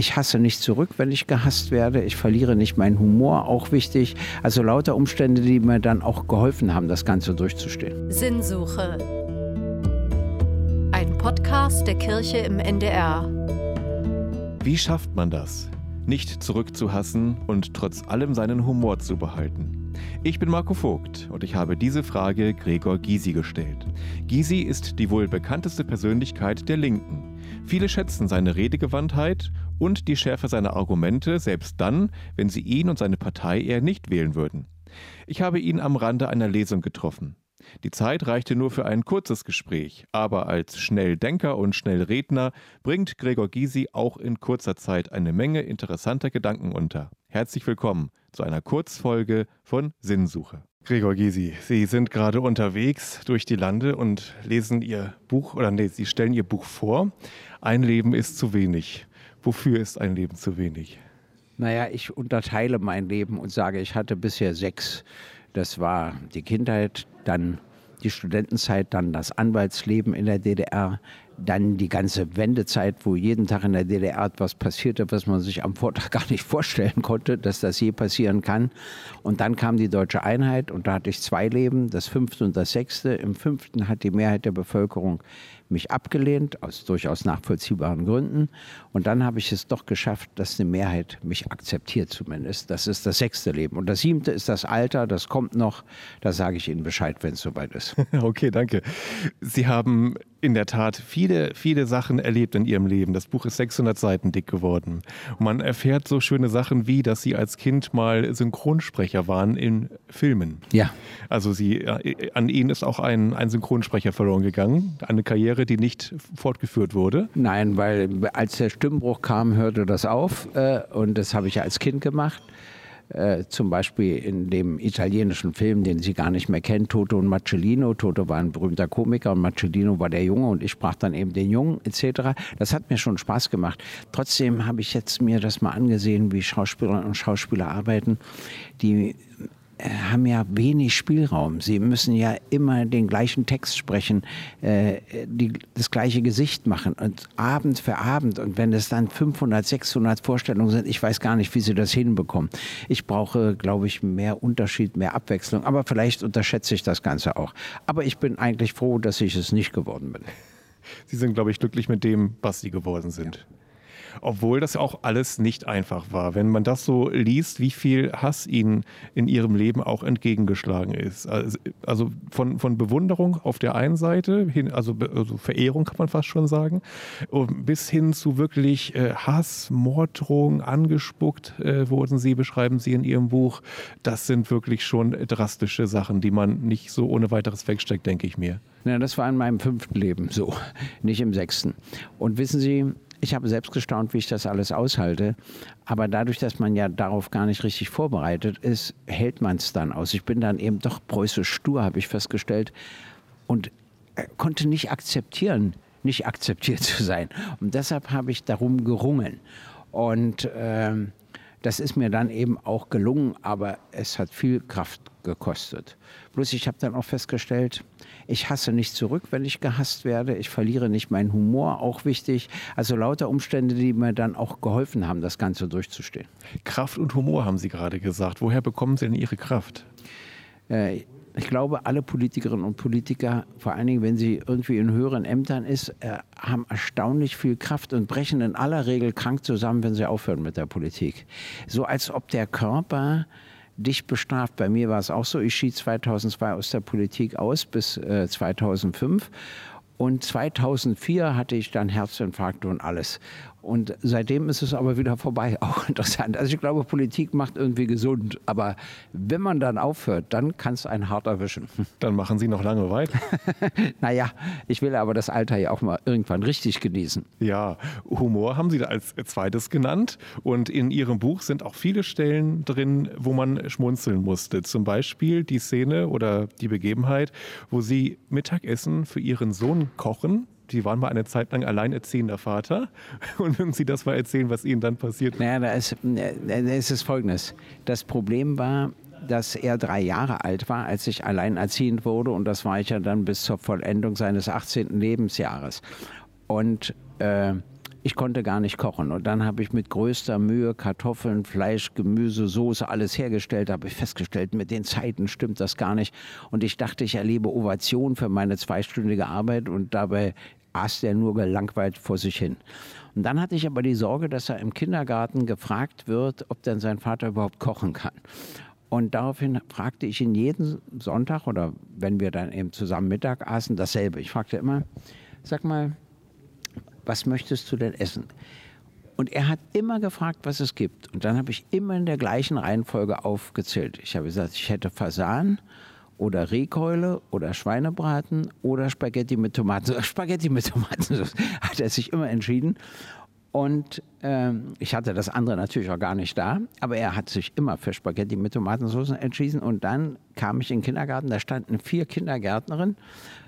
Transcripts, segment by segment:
Ich hasse nicht zurück, wenn ich gehasst werde. Ich verliere nicht meinen Humor, auch wichtig. Also lauter Umstände, die mir dann auch geholfen haben, das Ganze durchzustehen. Sinnsuche. Ein Podcast der Kirche im NDR. Wie schafft man das? Nicht zurückzuhassen und trotz allem seinen Humor zu behalten. Ich bin Marco Vogt und ich habe diese Frage Gregor Gysi gestellt. Gysi ist die wohl bekannteste Persönlichkeit der Linken. Viele schätzen seine Redegewandtheit und die Schärfe seiner Argumente, selbst dann, wenn sie ihn und seine Partei eher nicht wählen würden. Ich habe ihn am Rande einer Lesung getroffen. Die Zeit reichte nur für ein kurzes Gespräch, aber als Schnelldenker und Schnellredner bringt Gregor Gysi auch in kurzer Zeit eine Menge interessanter Gedanken unter. Herzlich willkommen zu einer Kurzfolge von Sinnsuche. Gregor Gysi, Sie sind gerade unterwegs durch die Lande und lesen Ihr Buch, oder nee, Sie stellen Ihr Buch vor. Ein Leben ist zu wenig. Wofür ist ein Leben zu wenig? Naja, ich unterteile mein Leben und sage, ich hatte bisher sechs. Das war die Kindheit, dann die Studentenzeit, dann das Anwaltsleben in der DDR, dann die ganze Wendezeit, wo jeden Tag in der DDR etwas passierte, was man sich am Vortag gar nicht vorstellen konnte, dass das je passieren kann. Und dann kam die deutsche Einheit und da hatte ich zwei Leben, das fünfte und das sechste. Im fünften hat die Mehrheit der Bevölkerung mich abgelehnt, aus durchaus nachvollziehbaren Gründen. Und dann habe ich es doch geschafft, dass eine Mehrheit mich akzeptiert zumindest. Das ist das sechste Leben. Und das siebte ist das Alter, das kommt noch. Da sage ich Ihnen Bescheid, wenn es soweit ist. Okay, danke. Sie haben in der Tat viele, viele Sachen erlebt in ihrem Leben. Das Buch ist 600 Seiten dick geworden. Und man erfährt so schöne Sachen wie, dass sie als Kind mal Synchronsprecher waren in Filmen. Ja. Also sie, äh, an ihnen ist auch ein, ein Synchronsprecher verloren gegangen. Eine Karriere, die nicht fortgeführt wurde. Nein, weil als der Stimmbruch kam, hörte das auf. Äh, und das habe ich ja als Kind gemacht. Äh, zum Beispiel in dem italienischen Film, den sie gar nicht mehr kennt, Toto und Marcellino. Toto war ein berühmter Komiker und Marcellino war der Junge und ich sprach dann eben den Jungen etc. Das hat mir schon Spaß gemacht. Trotzdem habe ich jetzt mir das mal angesehen, wie Schauspielerinnen und Schauspieler arbeiten, die haben ja wenig Spielraum. Sie müssen ja immer den gleichen Text sprechen, äh, die, das gleiche Gesicht machen und Abend für Abend. Und wenn es dann 500, 600 Vorstellungen sind, ich weiß gar nicht, wie sie das hinbekommen. Ich brauche, glaube ich, mehr Unterschied, mehr Abwechslung. Aber vielleicht unterschätze ich das Ganze auch. Aber ich bin eigentlich froh, dass ich es nicht geworden bin. Sie sind, glaube ich, glücklich mit dem, was Sie geworden sind. Ja obwohl das auch alles nicht einfach war. Wenn man das so liest, wie viel Hass ihnen in ihrem Leben auch entgegengeschlagen ist. Also, also von, von Bewunderung auf der einen Seite, hin, also, also, Verehrung kann man fast schon sagen, bis hin zu wirklich äh, Hass, Morddrohungen, angespuckt äh, wurden sie, beschreiben sie in ihrem Buch. Das sind wirklich schon drastische Sachen, die man nicht so ohne weiteres wegsteckt, denke ich mir. Ja, das war in meinem fünften Leben so, nicht im sechsten. Und wissen Sie, ich habe selbst gestaunt, wie ich das alles aushalte. Aber dadurch, dass man ja darauf gar nicht richtig vorbereitet ist, hält man es dann aus. Ich bin dann eben doch preußisch stur, habe ich festgestellt. Und äh, konnte nicht akzeptieren, nicht akzeptiert zu sein. Und deshalb habe ich darum gerungen. Und äh, das ist mir dann eben auch gelungen, aber es hat viel Kraft gekostet. Bloß ich habe dann auch festgestellt, ich hasse nicht zurück, wenn ich gehasst werde. Ich verliere nicht meinen Humor, auch wichtig. Also lauter Umstände, die mir dann auch geholfen haben, das Ganze durchzustehen. Kraft und Humor haben Sie gerade gesagt. Woher bekommen Sie denn Ihre Kraft? Äh, ich glaube, alle Politikerinnen und Politiker, vor allen Dingen, wenn sie irgendwie in höheren Ämtern ist, äh, haben erstaunlich viel Kraft und brechen in aller Regel krank zusammen, wenn sie aufhören mit der Politik. So als ob der Körper dich bestraft. Bei mir war es auch so. Ich schied 2002 aus der Politik aus bis äh, 2005. Und 2004 hatte ich dann Herzinfarkte und alles. Und seitdem ist es aber wieder vorbei. Auch interessant. Also ich glaube, Politik macht irgendwie gesund. Aber wenn man dann aufhört, dann kann es einen hart erwischen. Dann machen Sie noch lange weiter. naja, ich will aber das Alter ja auch mal irgendwann richtig genießen. Ja, Humor haben Sie da als zweites genannt. Und in Ihrem Buch sind auch viele Stellen drin, wo man schmunzeln musste. Zum Beispiel die Szene oder die Begebenheit, wo Sie Mittagessen für Ihren Sohn kochen die waren mal eine Zeit lang alleinerziehender Vater. Und wenn Sie das mal erzählen, was Ihnen dann passiert Naja, da ist, da ist es folgendes. Das Problem war, dass er drei Jahre alt war, als ich alleinerziehend wurde. Und das war ich ja dann bis zur Vollendung seines 18. Lebensjahres. Und äh, ich konnte gar nicht kochen. Und dann habe ich mit größter Mühe Kartoffeln, Fleisch, Gemüse, Soße, alles hergestellt. Da habe ich festgestellt, mit den Zeiten stimmt das gar nicht. Und ich dachte, ich erlebe Ovation für meine zweistündige Arbeit und dabei aß der nur gelangweilt vor sich hin. Und dann hatte ich aber die Sorge, dass er im Kindergarten gefragt wird, ob denn sein Vater überhaupt kochen kann. Und daraufhin fragte ich ihn jeden Sonntag oder wenn wir dann eben zusammen Mittag aßen, dasselbe. Ich fragte immer, sag mal, was möchtest du denn essen? Und er hat immer gefragt, was es gibt. Und dann habe ich immer in der gleichen Reihenfolge aufgezählt. Ich habe gesagt, ich hätte Fasan oder Rehkeule oder Schweinebraten oder Spaghetti mit Tomaten. Spaghetti mit Tomaten hat er sich immer entschieden. Und ähm, ich hatte das andere natürlich auch gar nicht da, aber er hat sich immer für Spaghetti mit Tomatensauce entschieden. Und dann kam ich in den Kindergarten, da standen vier Kindergärtnerinnen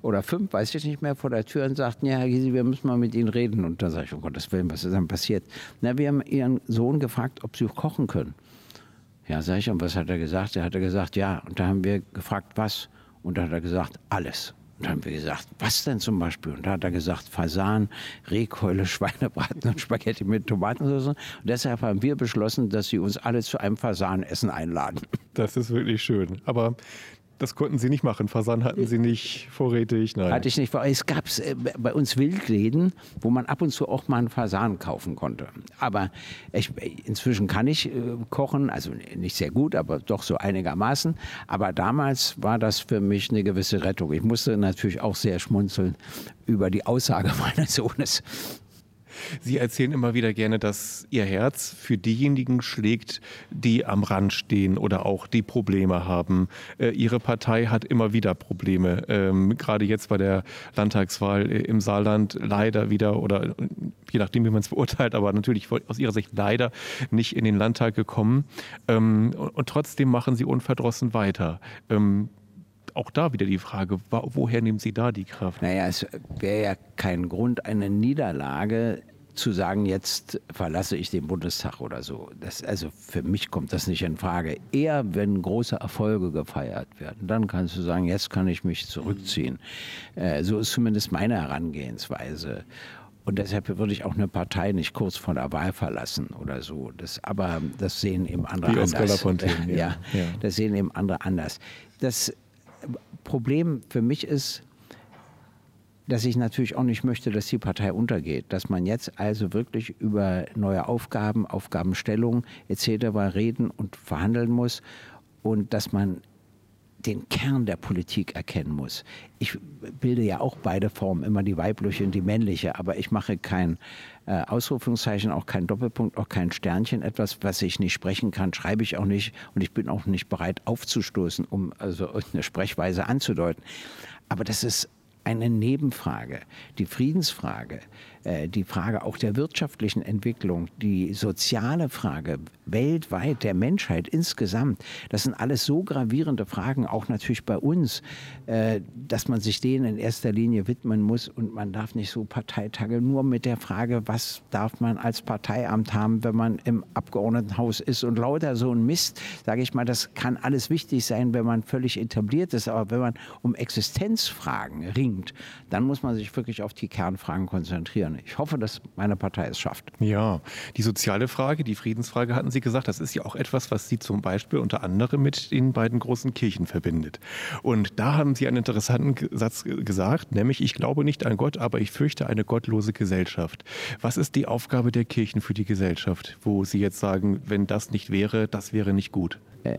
oder fünf, weiß ich nicht mehr, vor der Tür und sagten, ja, Herr Gysi, wir müssen mal mit Ihnen reden. Und da sage ich, um Gottes Willen, was ist dann passiert? Na, wir haben Ihren Sohn gefragt, ob Sie kochen können. Ja, sage ich, und was hat er gesagt? Er hat gesagt, ja. Und da haben wir gefragt, was? Und da hat er gesagt, alles. Und dann haben wir gesagt, was denn zum Beispiel? Und da hat er gesagt, Fasan, Rehkeule, Schweinebraten und Spaghetti mit Tomatensauce. Und deshalb haben wir beschlossen, dass sie uns alle zu einem Fasanessen einladen. Das ist wirklich schön. Aber das konnten Sie nicht machen. Fasan hatten Sie nicht vorrätig. Nein. Hatte ich nicht. Es gab äh, bei uns Wildläden, wo man ab und zu auch mal einen Fasan kaufen konnte. Aber ich, inzwischen kann ich äh, kochen, also nicht sehr gut, aber doch so einigermaßen. Aber damals war das für mich eine gewisse Rettung. Ich musste natürlich auch sehr schmunzeln über die Aussage meines Sohnes. Sie erzählen immer wieder gerne, dass Ihr Herz für diejenigen schlägt, die am Rand stehen oder auch die Probleme haben. Äh, Ihre Partei hat immer wieder Probleme. Ähm, gerade jetzt bei der Landtagswahl im Saarland leider wieder oder je nachdem, wie man es beurteilt, aber natürlich aus Ihrer Sicht leider nicht in den Landtag gekommen. Ähm, und trotzdem machen Sie unverdrossen weiter ähm, auch da wieder die Frage, woher nehmen Sie da die Kraft? Naja, es wäre ja kein Grund, eine Niederlage zu sagen, jetzt verlasse ich den Bundestag oder so. Das, also für mich kommt das nicht in Frage. Eher, wenn große Erfolge gefeiert werden, dann kannst du sagen, jetzt kann ich mich zurückziehen. Äh, so ist zumindest meine Herangehensweise. Und deshalb würde ich auch eine Partei nicht kurz vor der Wahl verlassen oder so. Das, aber das sehen eben andere Wie anders. Ja. Ja, ja, das sehen eben andere anders. Das Problem für mich ist, dass ich natürlich auch nicht möchte, dass die Partei untergeht. Dass man jetzt also wirklich über neue Aufgaben, Aufgabenstellungen etc. reden und verhandeln muss und dass man den Kern der Politik erkennen muss. Ich bilde ja auch beide Formen, immer die weibliche und die männliche, aber ich mache kein äh, Ausrufungszeichen, auch kein Doppelpunkt, auch kein Sternchen. Etwas, was ich nicht sprechen kann, schreibe ich auch nicht und ich bin auch nicht bereit aufzustoßen, um also eine Sprechweise anzudeuten. Aber das ist eine Nebenfrage. Die Friedensfrage, äh, die Frage auch der wirtschaftlichen Entwicklung, die soziale Frage weltweit der Menschheit insgesamt, das sind alles so gravierende Fragen, auch natürlich bei uns, äh, dass man sich denen in erster Linie widmen muss und man darf nicht so Parteitage nur mit der Frage, was darf man als Parteiamt haben, wenn man im Abgeordnetenhaus ist und lauter so ein Mist, sage ich mal, das kann alles wichtig sein, wenn man völlig etabliert ist, aber wenn man um Existenzfragen ringt, bringt, dann muss man sich wirklich auf die Kernfragen konzentrieren. Ich hoffe, dass meine Partei es schafft. Ja, die soziale Frage, die Friedensfrage hatten Sie gesagt, das ist ja auch etwas, was Sie zum Beispiel unter anderem mit den beiden großen Kirchen verbindet. Und da haben Sie einen interessanten Satz gesagt, nämlich ich glaube nicht an Gott, aber ich fürchte eine gottlose Gesellschaft. Was ist die Aufgabe der Kirchen für die Gesellschaft, wo Sie jetzt sagen, wenn das nicht wäre, das wäre nicht gut? Äh,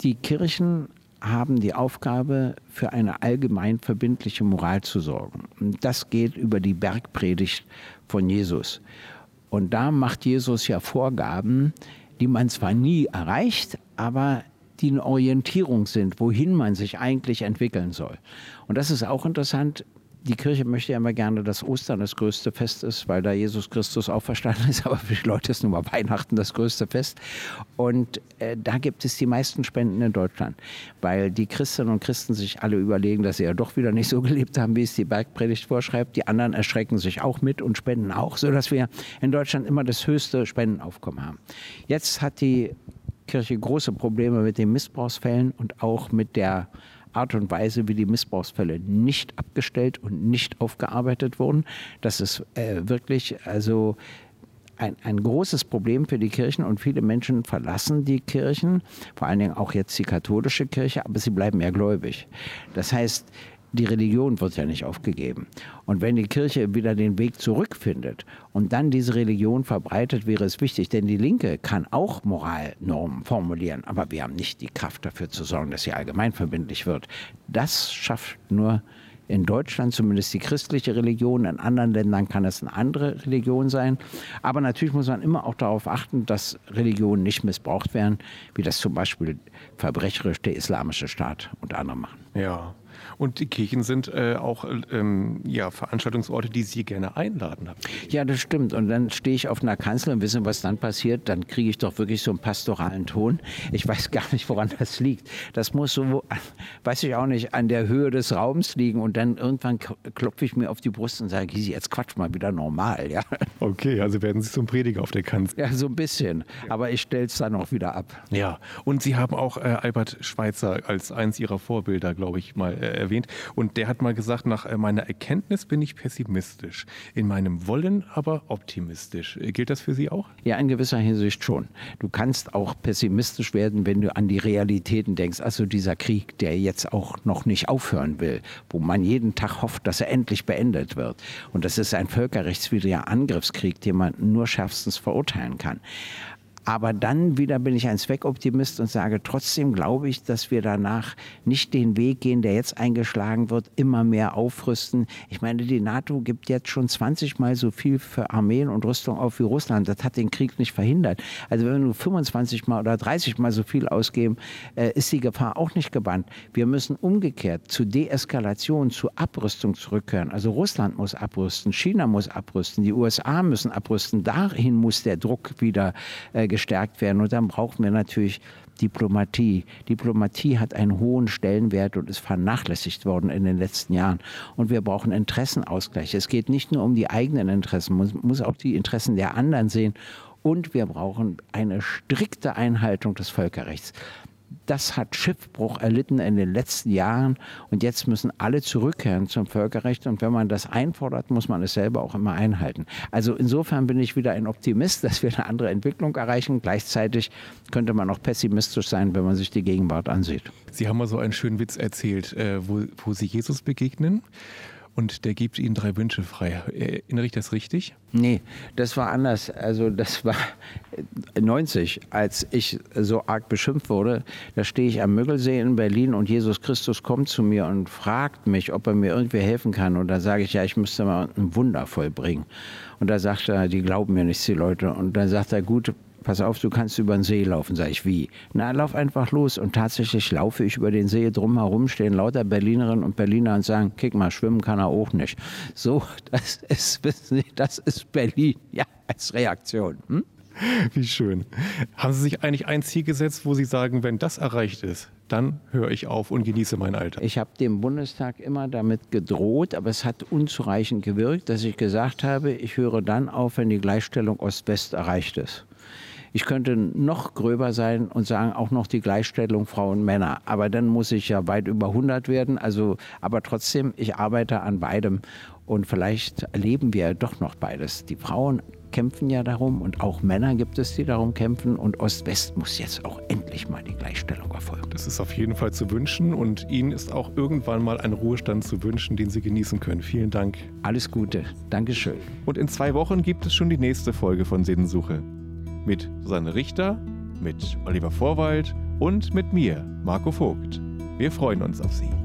die Kirchen haben die Aufgabe, für eine allgemein verbindliche Moral zu sorgen. Und das geht über die Bergpredigt von Jesus. Und da macht Jesus ja Vorgaben, die man zwar nie erreicht, aber die eine Orientierung sind, wohin man sich eigentlich entwickeln soll. Und das ist auch interessant die Kirche möchte ja immer gerne, dass Ostern das größte Fest ist, weil da Jesus Christus auferstanden ist. Aber für die Leute ist nun mal Weihnachten das größte Fest. Und äh, da gibt es die meisten Spenden in Deutschland, weil die Christinnen und Christen sich alle überlegen, dass sie ja doch wieder nicht so gelebt haben, wie es die Bergpredigt vorschreibt. Die anderen erschrecken sich auch mit und spenden auch, sodass wir in Deutschland immer das höchste Spendenaufkommen haben. Jetzt hat die Kirche große Probleme mit den Missbrauchsfällen und auch mit der Art und Weise, wie die Missbrauchsfälle nicht abgestellt und nicht aufgearbeitet wurden. Das ist äh, wirklich, also ein, ein großes Problem für die Kirchen und viele Menschen verlassen die Kirchen, vor allen Dingen auch jetzt die katholische Kirche, aber sie bleiben ja gläubig. Das heißt, die Religion wird ja nicht aufgegeben. Und wenn die Kirche wieder den Weg zurückfindet und dann diese Religion verbreitet, wäre es wichtig. Denn die Linke kann auch Moralnormen formulieren, aber wir haben nicht die Kraft dafür zu sorgen, dass sie allgemeinverbindlich wird. Das schafft nur in Deutschland zumindest die christliche Religion, in anderen Ländern kann es eine andere Religion sein. Aber natürlich muss man immer auch darauf achten, dass Religionen nicht missbraucht werden, wie das zum Beispiel verbrecherisch der islamische Staat unter anderem machen. Ja, und die Kirchen sind äh, auch ähm, ja, Veranstaltungsorte, die Sie gerne einladen. Ja, das stimmt. Und dann stehe ich auf einer Kanzel und wissen, was dann passiert. Dann kriege ich doch wirklich so einen pastoralen Ton. Ich weiß gar nicht, woran das liegt. Das muss so, weiß ich auch nicht, an der Höhe des Raums liegen. Und dann irgendwann klopfe ich mir auf die Brust und sage, Gisi, jetzt quatsch mal wieder normal. Ja. Okay, also werden Sie zum Prediger auf der Kanzel. Ja, so ein bisschen. Aber ich stelle es dann auch wieder ab. Ja, und Sie haben auch äh, Albert Schweitzer als eins Ihrer Vorbilder, glaube ich, mal äh, erwähnt. Und der hat mal gesagt, nach äh, meiner Erkenntnis bin ich pessimistisch, in meinem Wollen aber optimistisch. Äh, gilt das für Sie auch? Ja, in gewisser Hinsicht schon. Du kannst auch pessimistisch werden, wenn du an die Realitäten denkst. Also dieser Krieg, der jetzt auch noch nicht aufhören will, wo man jeden Tag hofft, dass er endlich beendet wird. Und das ist ein völkerrechtswidriger Angriffskrieg, den man nur schärfstens verurteilen kann. Aber dann wieder bin ich ein Zweckoptimist und sage, trotzdem glaube ich, dass wir danach nicht den Weg gehen, der jetzt eingeschlagen wird, immer mehr aufrüsten. Ich meine, die NATO gibt jetzt schon 20 Mal so viel für Armeen und Rüstung auf wie Russland. Das hat den Krieg nicht verhindert. Also wenn wir nur 25 Mal oder 30 Mal so viel ausgeben, äh, ist die Gefahr auch nicht gebannt. Wir müssen umgekehrt zu Deeskalation, zu Abrüstung zurückkehren. Also Russland muss abrüsten, China muss abrüsten, die USA müssen abrüsten. Dahin muss der Druck wieder äh, gestärkt werden. Und dann brauchen wir natürlich Diplomatie. Diplomatie hat einen hohen Stellenwert und ist vernachlässigt worden in den letzten Jahren. Und wir brauchen Interessenausgleich. Es geht nicht nur um die eigenen Interessen, man muss auch die Interessen der anderen sehen. Und wir brauchen eine strikte Einhaltung des Völkerrechts das hat Schiffbruch erlitten in den letzten Jahren und jetzt müssen alle zurückkehren zum Völkerrecht und wenn man das einfordert, muss man es selber auch immer einhalten. Also insofern bin ich wieder ein Optimist, dass wir eine andere Entwicklung erreichen. Gleichzeitig könnte man auch pessimistisch sein, wenn man sich die Gegenwart ansieht. Sie haben mal so einen schönen Witz erzählt, äh, wo, wo Sie Jesus begegnen und der gibt ihnen drei Wünsche frei. Erinnere ich das richtig? Nee, das war anders. Also das war 90, als ich so arg beschimpft wurde. Da stehe ich am Müggelsee in Berlin und Jesus Christus kommt zu mir und fragt mich, ob er mir irgendwie helfen kann. Und da sage ich, ja, ich müsste mal ein Wunder vollbringen. Und da sagt er, die glauben mir nicht, die Leute. Und dann sagt er, gut, pass auf, du kannst über den See laufen. Sag ich, wie? Na, lauf einfach los. Und tatsächlich laufe ich über den See drumherum, stehen lauter Berlinerinnen und Berliner und sagen, kick mal, schwimmen kann er auch nicht. So, das ist, wissen Sie, das ist Berlin. Ja, als Reaktion. Hm? Wie schön. Haben Sie sich eigentlich ein Ziel gesetzt, wo Sie sagen, wenn das erreicht ist, dann höre ich auf und genieße mein Alter? Ich habe dem Bundestag immer damit gedroht, aber es hat unzureichend gewirkt, dass ich gesagt habe, ich höre dann auf, wenn die Gleichstellung Ost-West erreicht ist. Ich könnte noch gröber sein und sagen, auch noch die Gleichstellung Frauen Männer. Aber dann muss ich ja weit über 100 werden. Also, aber trotzdem, ich arbeite an beidem. Und vielleicht erleben wir doch noch beides. Die Frauen kämpfen ja darum und auch Männer gibt es, die darum kämpfen. Und Ost-West muss jetzt auch endlich mal die Gleichstellung erfolgen. Das ist auf jeden Fall zu wünschen und Ihnen ist auch irgendwann mal ein Ruhestand zu wünschen, den Sie genießen können. Vielen Dank. Alles Gute. Dankeschön. Und in zwei Wochen gibt es schon die nächste Folge von Sinnsuche mit Susanne Richter, mit Oliver Vorwald und mit mir, Marco Vogt. Wir freuen uns auf Sie.